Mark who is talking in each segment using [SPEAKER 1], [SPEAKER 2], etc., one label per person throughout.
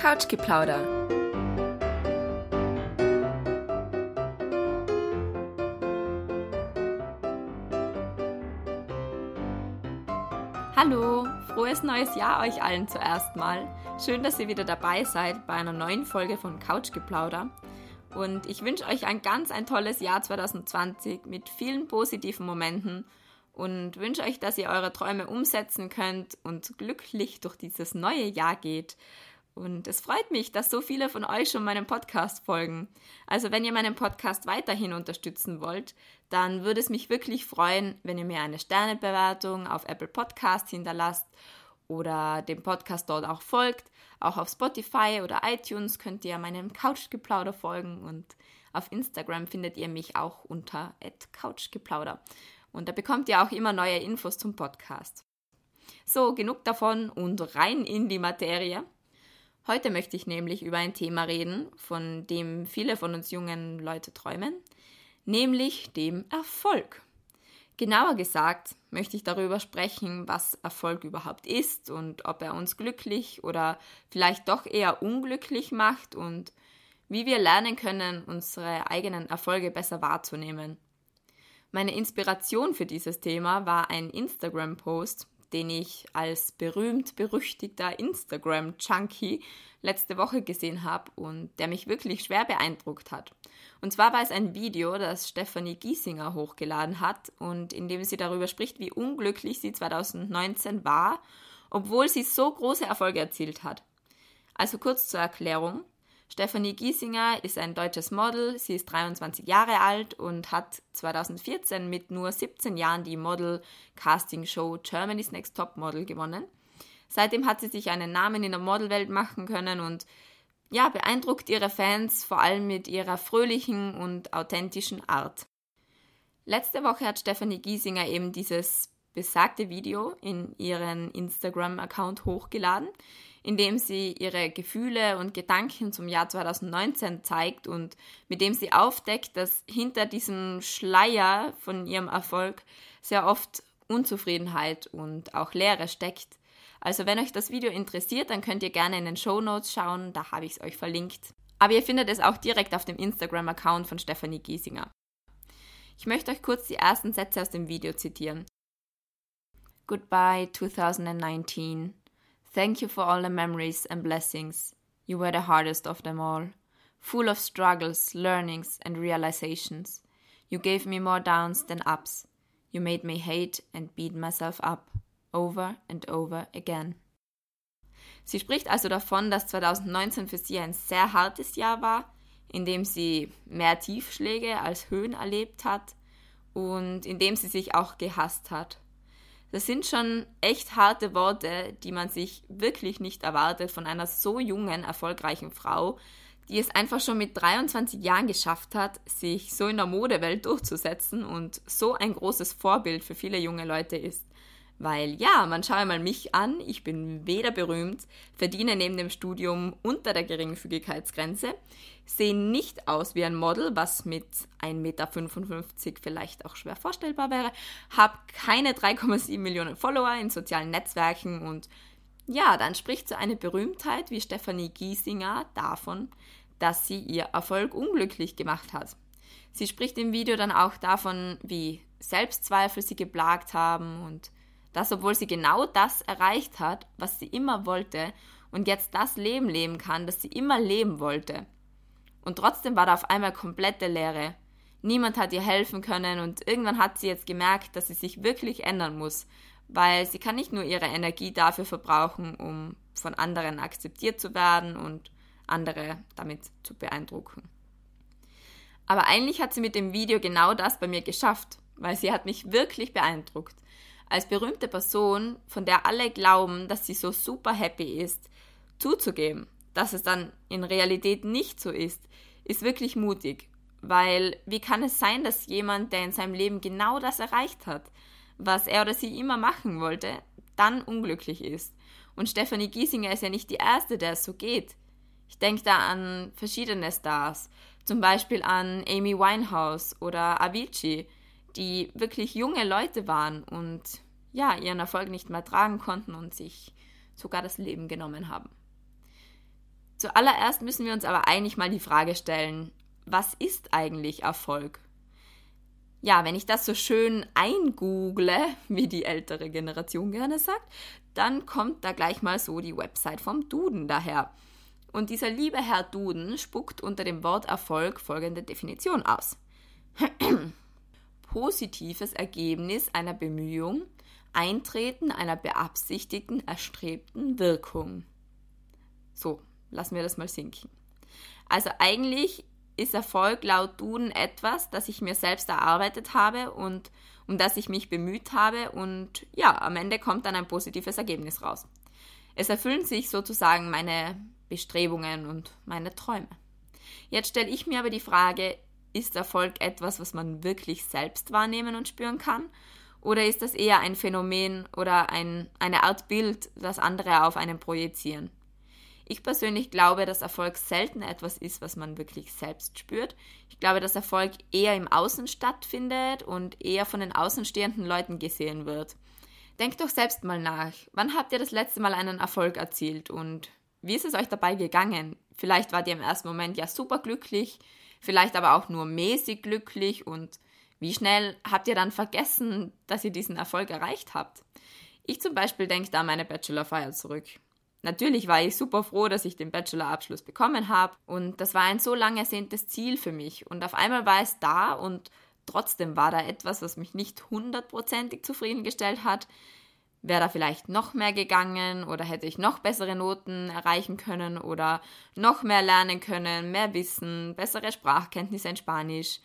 [SPEAKER 1] Couchgeplauder. Hallo, frohes neues Jahr euch allen zuerst mal. Schön, dass ihr wieder dabei seid bei einer neuen Folge von Couchgeplauder. Und ich wünsche euch ein ganz ein tolles Jahr 2020 mit vielen positiven Momenten und wünsche euch, dass ihr eure Träume umsetzen könnt und glücklich durch dieses neue Jahr geht. Und es freut mich, dass so viele von euch schon meinem Podcast folgen. Also wenn ihr meinen Podcast weiterhin unterstützen wollt, dann würde es mich wirklich freuen, wenn ihr mir eine Sternebewertung auf Apple Podcast hinterlasst oder dem Podcast dort auch folgt. Auch auf Spotify oder iTunes könnt ihr meinem Couchgeplauder folgen und auf Instagram findet ihr mich auch unter @couchgeplauder. Und da bekommt ihr auch immer neue Infos zum Podcast. So, genug davon und rein in die Materie. Heute möchte ich nämlich über ein Thema reden, von dem viele von uns jungen Leute träumen, nämlich dem Erfolg. Genauer gesagt möchte ich darüber sprechen, was Erfolg überhaupt ist und ob er uns glücklich oder vielleicht doch eher unglücklich macht und wie wir lernen können, unsere eigenen Erfolge besser wahrzunehmen. Meine Inspiration für dieses Thema war ein Instagram-Post, den ich als berühmt berüchtigter Instagram-Junkie letzte Woche gesehen habe und der mich wirklich schwer beeindruckt hat. Und zwar war es ein Video, das Stephanie Giesinger hochgeladen hat und in dem sie darüber spricht, wie unglücklich sie 2019 war, obwohl sie so große Erfolge erzielt hat. Also kurz zur Erklärung. Stephanie Giesinger ist ein deutsches Model, sie ist 23 Jahre alt und hat 2014 mit nur 17 Jahren die Model-Casting-Show Germany's Next Top Model gewonnen. Seitdem hat sie sich einen Namen in der Modelwelt machen können und ja, beeindruckt ihre Fans vor allem mit ihrer fröhlichen und authentischen Art. Letzte Woche hat Stephanie Giesinger eben dieses besagte Video in ihren Instagram-Account hochgeladen, in dem sie ihre Gefühle und Gedanken zum Jahr 2019 zeigt und mit dem sie aufdeckt, dass hinter diesem Schleier von ihrem Erfolg sehr oft Unzufriedenheit und auch Leere steckt. Also wenn euch das Video interessiert, dann könnt ihr gerne in den Show Notes schauen, da habe ich es euch verlinkt. Aber ihr findet es auch direkt auf dem Instagram-Account von Stephanie Giesinger. Ich möchte euch kurz die ersten Sätze aus dem Video zitieren. Goodbye 2019. Thank you for all the memories and blessings. You were the hardest of them all. Full of struggles, learnings, and realizations. You gave me more downs than ups. You made me hate and beat myself up. Over and over again. Sie spricht also davon, dass 2019 für sie ein sehr hartes Jahr war, in dem sie mehr Tiefschläge als Höhen erlebt hat und in dem sie sich auch gehasst hat. Das sind schon echt harte Worte, die man sich wirklich nicht erwartet von einer so jungen, erfolgreichen Frau, die es einfach schon mit 23 Jahren geschafft hat, sich so in der Modewelt durchzusetzen und so ein großes Vorbild für viele junge Leute ist. Weil ja, man schaue mal mich an, ich bin weder berühmt, verdiene neben dem Studium unter der Geringfügigkeitsgrenze, sehe nicht aus wie ein Model, was mit 1,55 Meter vielleicht auch schwer vorstellbar wäre, habe keine 3,7 Millionen Follower in sozialen Netzwerken und ja, dann spricht so eine Berühmtheit wie Stephanie Giesinger davon, dass sie ihr Erfolg unglücklich gemacht hat. Sie spricht im Video dann auch davon, wie Selbstzweifel sie geplagt haben und dass obwohl sie genau das erreicht hat, was sie immer wollte und jetzt das Leben leben kann, das sie immer leben wollte. Und trotzdem war da auf einmal komplette Leere. Niemand hat ihr helfen können und irgendwann hat sie jetzt gemerkt, dass sie sich wirklich ändern muss, weil sie kann nicht nur ihre Energie dafür verbrauchen, um von anderen akzeptiert zu werden und andere damit zu beeindrucken. Aber eigentlich hat sie mit dem Video genau das bei mir geschafft, weil sie hat mich wirklich beeindruckt als berühmte Person, von der alle glauben, dass sie so super happy ist, zuzugeben, dass es dann in Realität nicht so ist, ist wirklich mutig. Weil wie kann es sein, dass jemand, der in seinem Leben genau das erreicht hat, was er oder sie immer machen wollte, dann unglücklich ist? Und Stephanie Giesinger ist ja nicht die erste, der es so geht. Ich denke da an verschiedene Stars, zum Beispiel an Amy Winehouse oder Avicii, die wirklich junge Leute waren und ja, ihren Erfolg nicht mehr tragen konnten und sich sogar das Leben genommen haben. Zuallererst müssen wir uns aber eigentlich mal die Frage stellen, was ist eigentlich Erfolg? Ja, wenn ich das so schön eingoogle, wie die ältere Generation gerne sagt, dann kommt da gleich mal so die Website vom Duden daher. Und dieser liebe Herr Duden spuckt unter dem Wort Erfolg folgende Definition aus. Positives Ergebnis einer Bemühung, Eintreten einer beabsichtigten, erstrebten Wirkung. So, lassen wir das mal sinken. Also eigentlich ist Erfolg laut Duden etwas, das ich mir selbst erarbeitet habe und um das ich mich bemüht habe und ja, am Ende kommt dann ein positives Ergebnis raus. Es erfüllen sich sozusagen meine Bestrebungen und meine Träume. Jetzt stelle ich mir aber die Frage, ist Erfolg etwas, was man wirklich selbst wahrnehmen und spüren kann? Oder ist das eher ein Phänomen oder ein, eine Art Bild, das andere auf einen projizieren? Ich persönlich glaube, dass Erfolg selten etwas ist, was man wirklich selbst spürt. Ich glaube, dass Erfolg eher im Außen stattfindet und eher von den außenstehenden Leuten gesehen wird. Denkt doch selbst mal nach. Wann habt ihr das letzte Mal einen Erfolg erzielt und wie ist es euch dabei gegangen? Vielleicht wart ihr im ersten Moment ja super glücklich, vielleicht aber auch nur mäßig glücklich und wie schnell habt ihr dann vergessen, dass ihr diesen Erfolg erreicht habt? Ich zum Beispiel denke da an meine Bachelorfeier zurück. Natürlich war ich super froh, dass ich den Bachelorabschluss bekommen habe und das war ein so lang ersehntes Ziel für mich und auf einmal war es da und trotzdem war da etwas, was mich nicht hundertprozentig zufriedengestellt hat. Wäre da vielleicht noch mehr gegangen oder hätte ich noch bessere Noten erreichen können oder noch mehr lernen können, mehr Wissen, bessere Sprachkenntnisse in Spanisch.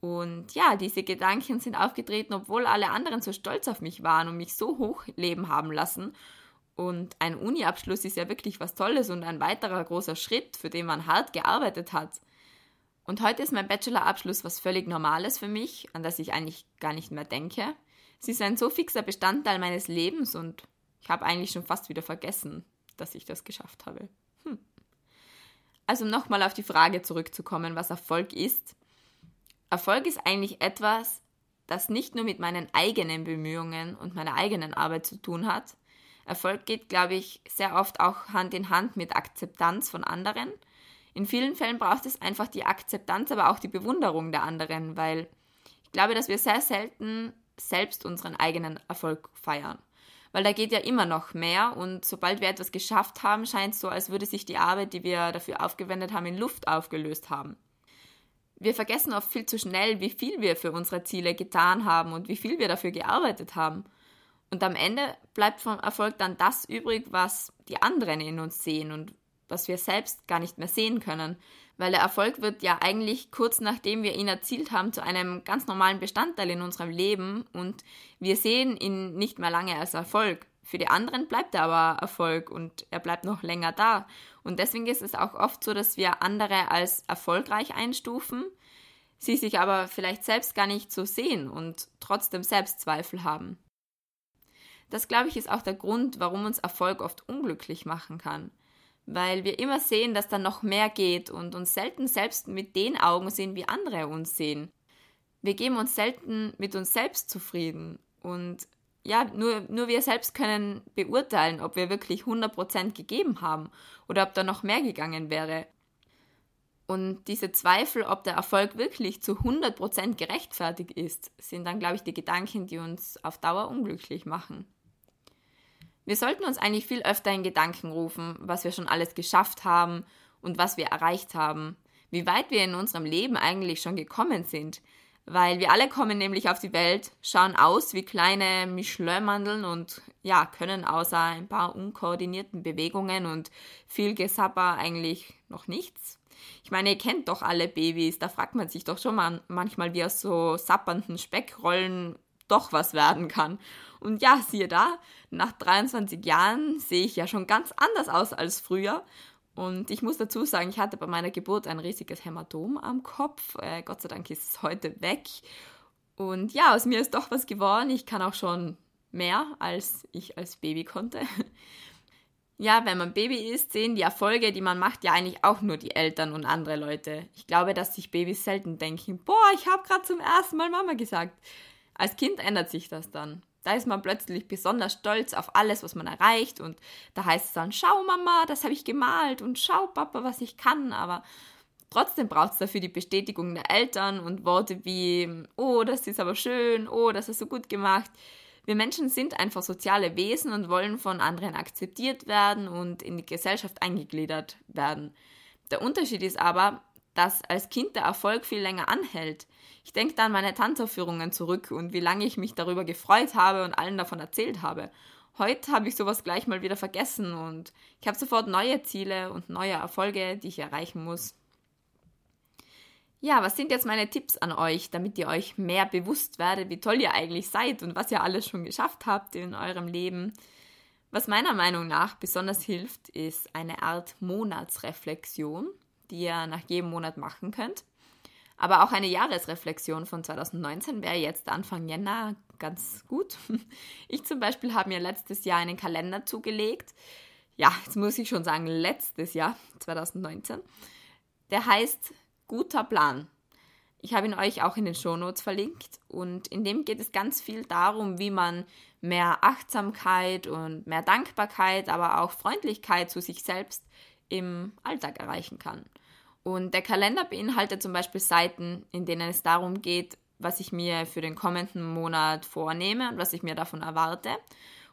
[SPEAKER 1] Und ja, diese Gedanken sind aufgetreten, obwohl alle anderen so stolz auf mich waren und mich so hoch leben haben lassen und ein Uni-Abschluss ist ja wirklich was Tolles und ein weiterer großer Schritt, für den man hart gearbeitet hat. Und heute ist mein Bachelor-Abschluss was völlig Normales für mich, an das ich eigentlich gar nicht mehr denke. Sie ist ein so fixer Bestandteil meines Lebens und ich habe eigentlich schon fast wieder vergessen, dass ich das geschafft habe. Hm. Also um nochmal auf die Frage zurückzukommen, was Erfolg ist. Erfolg ist eigentlich etwas, das nicht nur mit meinen eigenen Bemühungen und meiner eigenen Arbeit zu tun hat, Erfolg geht, glaube ich, sehr oft auch Hand in Hand mit Akzeptanz von anderen. In vielen Fällen braucht es einfach die Akzeptanz, aber auch die Bewunderung der anderen, weil ich glaube, dass wir sehr selten selbst unseren eigenen Erfolg feiern. Weil da geht ja immer noch mehr und sobald wir etwas geschafft haben, scheint es so, als würde sich die Arbeit, die wir dafür aufgewendet haben, in Luft aufgelöst haben. Wir vergessen oft viel zu schnell, wie viel wir für unsere Ziele getan haben und wie viel wir dafür gearbeitet haben. Und am Ende bleibt vom Erfolg dann das übrig, was die anderen in uns sehen und was wir selbst gar nicht mehr sehen können. Weil der Erfolg wird ja eigentlich kurz nachdem wir ihn erzielt haben zu einem ganz normalen Bestandteil in unserem Leben und wir sehen ihn nicht mehr lange als Erfolg. Für die anderen bleibt er aber Erfolg und er bleibt noch länger da. Und deswegen ist es auch oft so, dass wir andere als erfolgreich einstufen, sie sich aber vielleicht selbst gar nicht so sehen und trotzdem Selbstzweifel haben. Das, glaube ich, ist auch der Grund, warum uns Erfolg oft unglücklich machen kann. Weil wir immer sehen, dass da noch mehr geht und uns selten selbst mit den Augen sehen, wie andere uns sehen. Wir geben uns selten mit uns selbst zufrieden und ja, nur, nur wir selbst können beurteilen, ob wir wirklich 100% gegeben haben oder ob da noch mehr gegangen wäre. Und diese Zweifel, ob der Erfolg wirklich zu 100% gerechtfertigt ist, sind dann, glaube ich, die Gedanken, die uns auf Dauer unglücklich machen. Wir sollten uns eigentlich viel öfter in Gedanken rufen, was wir schon alles geschafft haben und was wir erreicht haben, wie weit wir in unserem Leben eigentlich schon gekommen sind, weil wir alle kommen nämlich auf die Welt, schauen aus wie kleine Michelin-Mandeln und ja, können außer ein paar unkoordinierten Bewegungen und viel Gesapper eigentlich noch nichts. Ich meine, ihr kennt doch alle Babys, da fragt man sich doch schon mal manchmal, wie aus so sappernden Speckrollen doch was werden kann. Und ja, siehe da, nach 23 Jahren sehe ich ja schon ganz anders aus als früher. Und ich muss dazu sagen, ich hatte bei meiner Geburt ein riesiges Hämatom am Kopf. Äh, Gott sei Dank ist es heute weg. Und ja, aus mir ist doch was geworden. Ich kann auch schon mehr, als ich als Baby konnte. Ja, wenn man Baby ist, sehen die Erfolge, die man macht, ja eigentlich auch nur die Eltern und andere Leute. Ich glaube, dass sich Babys selten denken, boah, ich habe gerade zum ersten Mal Mama gesagt. Als Kind ändert sich das dann. Da ist man plötzlich besonders stolz auf alles, was man erreicht und da heißt es dann, schau Mama, das habe ich gemalt und schau Papa, was ich kann, aber trotzdem braucht es dafür die Bestätigung der Eltern und Worte wie, oh, das ist aber schön, oh, das ist so gut gemacht. Wir Menschen sind einfach soziale Wesen und wollen von anderen akzeptiert werden und in die Gesellschaft eingegliedert werden. Der Unterschied ist aber, dass als Kind der Erfolg viel länger anhält. Ich denke da an meine Tanzaufführungen zurück und wie lange ich mich darüber gefreut habe und allen davon erzählt habe. Heute habe ich sowas gleich mal wieder vergessen und ich habe sofort neue Ziele und neue Erfolge, die ich erreichen muss. Ja, was sind jetzt meine Tipps an euch, damit ihr euch mehr bewusst werdet, wie toll ihr eigentlich seid und was ihr alles schon geschafft habt in eurem Leben? Was meiner Meinung nach besonders hilft, ist eine Art Monatsreflexion, die ihr nach jedem Monat machen könnt. Aber auch eine Jahresreflexion von 2019 wäre jetzt Anfang Jänner ganz gut. Ich zum Beispiel habe mir letztes Jahr einen Kalender zugelegt. Ja, jetzt muss ich schon sagen, letztes Jahr, 2019. Der heißt guter Plan. Ich habe ihn euch auch in den Shownotes verlinkt und in dem geht es ganz viel darum, wie man mehr Achtsamkeit und mehr Dankbarkeit, aber auch Freundlichkeit zu sich selbst im Alltag erreichen kann. Und der Kalender beinhaltet zum Beispiel Seiten, in denen es darum geht, was ich mir für den kommenden Monat vornehme und was ich mir davon erwarte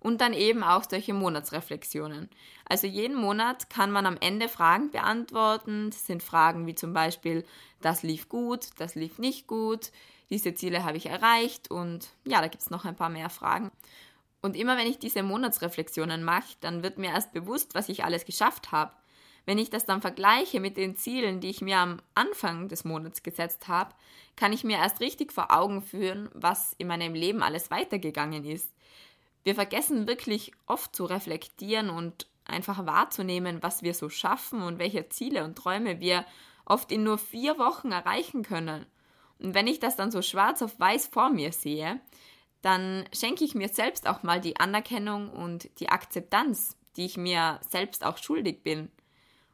[SPEAKER 1] und dann eben auch solche Monatsreflexionen. Also jeden Monat kann man am Ende Fragen beantworten. Das sind Fragen wie zum Beispiel, das lief gut, das lief nicht gut, diese Ziele habe ich erreicht und ja, da gibt es noch ein paar mehr Fragen. Und immer wenn ich diese Monatsreflexionen mache, dann wird mir erst bewusst, was ich alles geschafft habe. Wenn ich das dann vergleiche mit den Zielen, die ich mir am Anfang des Monats gesetzt habe, kann ich mir erst richtig vor Augen führen, was in meinem Leben alles weitergegangen ist. Wir vergessen wirklich oft zu reflektieren und einfach wahrzunehmen, was wir so schaffen und welche Ziele und Träume wir oft in nur vier Wochen erreichen können. Und wenn ich das dann so schwarz auf weiß vor mir sehe, dann schenke ich mir selbst auch mal die Anerkennung und die Akzeptanz, die ich mir selbst auch schuldig bin.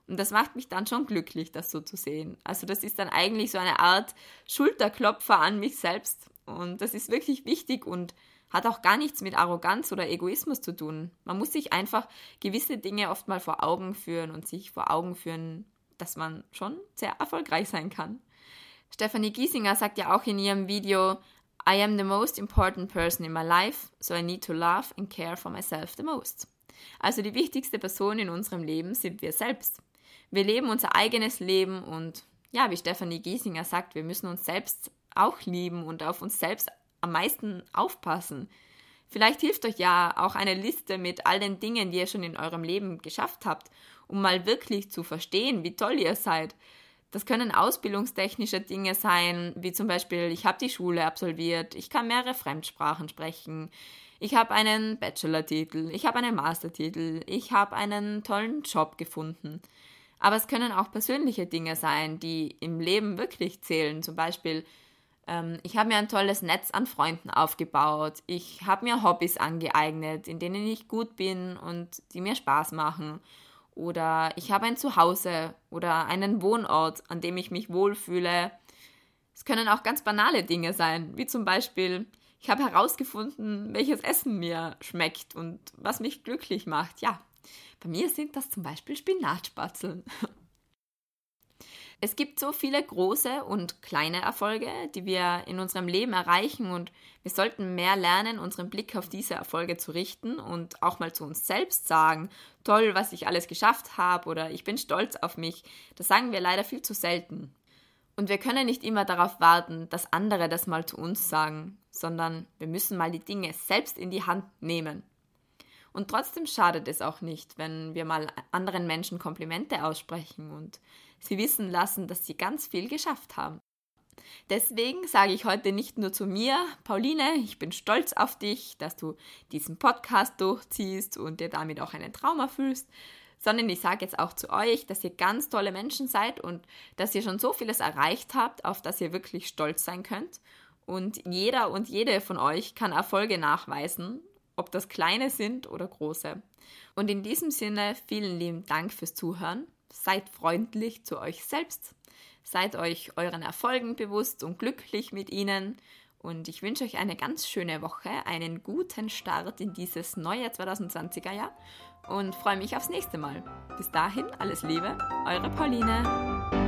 [SPEAKER 1] Und das macht mich dann schon glücklich, das so zu sehen. Also das ist dann eigentlich so eine Art Schulterklopfer an mich selbst. Und das ist wirklich wichtig und hat auch gar nichts mit Arroganz oder Egoismus zu tun. Man muss sich einfach gewisse Dinge oft mal vor Augen führen und sich vor Augen führen, dass man schon sehr erfolgreich sein kann. Stephanie Giesinger sagt ja auch in ihrem Video, I am the most important person in my life, so I need to love and care for myself the most. Also die wichtigste Person in unserem Leben sind wir selbst. Wir leben unser eigenes Leben und ja, wie Stephanie Giesinger sagt, wir müssen uns selbst auch lieben und auf uns selbst am meisten aufpassen. Vielleicht hilft euch ja auch eine Liste mit all den Dingen, die ihr schon in eurem Leben geschafft habt, um mal wirklich zu verstehen, wie toll ihr seid. Das können ausbildungstechnische Dinge sein, wie zum Beispiel, ich habe die Schule absolviert, ich kann mehrere Fremdsprachen sprechen, ich habe einen Bachelor-Titel, ich habe einen Mastertitel, ich habe einen tollen Job gefunden. Aber es können auch persönliche Dinge sein, die im Leben wirklich zählen. Zum Beispiel, ähm, ich habe mir ein tolles Netz an Freunden aufgebaut. Ich habe mir Hobbys angeeignet, in denen ich gut bin und die mir Spaß machen. Oder ich habe ein Zuhause oder einen Wohnort, an dem ich mich wohlfühle. Es können auch ganz banale Dinge sein, wie zum Beispiel, ich habe herausgefunden, welches Essen mir schmeckt und was mich glücklich macht. Ja, bei mir sind das zum Beispiel Spinatspatzeln. Es gibt so viele große und kleine Erfolge, die wir in unserem Leben erreichen und wir sollten mehr lernen, unseren Blick auf diese Erfolge zu richten und auch mal zu uns selbst sagen, toll, was ich alles geschafft habe oder ich bin stolz auf mich. Das sagen wir leider viel zu selten. Und wir können nicht immer darauf warten, dass andere das mal zu uns sagen, sondern wir müssen mal die Dinge selbst in die Hand nehmen. Und trotzdem schadet es auch nicht, wenn wir mal anderen Menschen Komplimente aussprechen und sie wissen lassen, dass sie ganz viel geschafft haben. Deswegen sage ich heute nicht nur zu mir, Pauline, ich bin stolz auf dich, dass du diesen Podcast durchziehst und dir damit auch einen Traum erfüllst, sondern ich sage jetzt auch zu euch, dass ihr ganz tolle Menschen seid und dass ihr schon so vieles erreicht habt, auf das ihr wirklich stolz sein könnt. Und jeder und jede von euch kann Erfolge nachweisen, ob das kleine sind oder große. Und in diesem Sinne vielen lieben Dank fürs Zuhören Seid freundlich zu euch selbst. Seid euch euren Erfolgen bewusst und glücklich mit ihnen. Und ich wünsche euch eine ganz schöne Woche, einen guten Start in dieses neue 2020er Jahr und freue mich aufs nächste Mal. Bis dahin, alles Liebe, eure Pauline.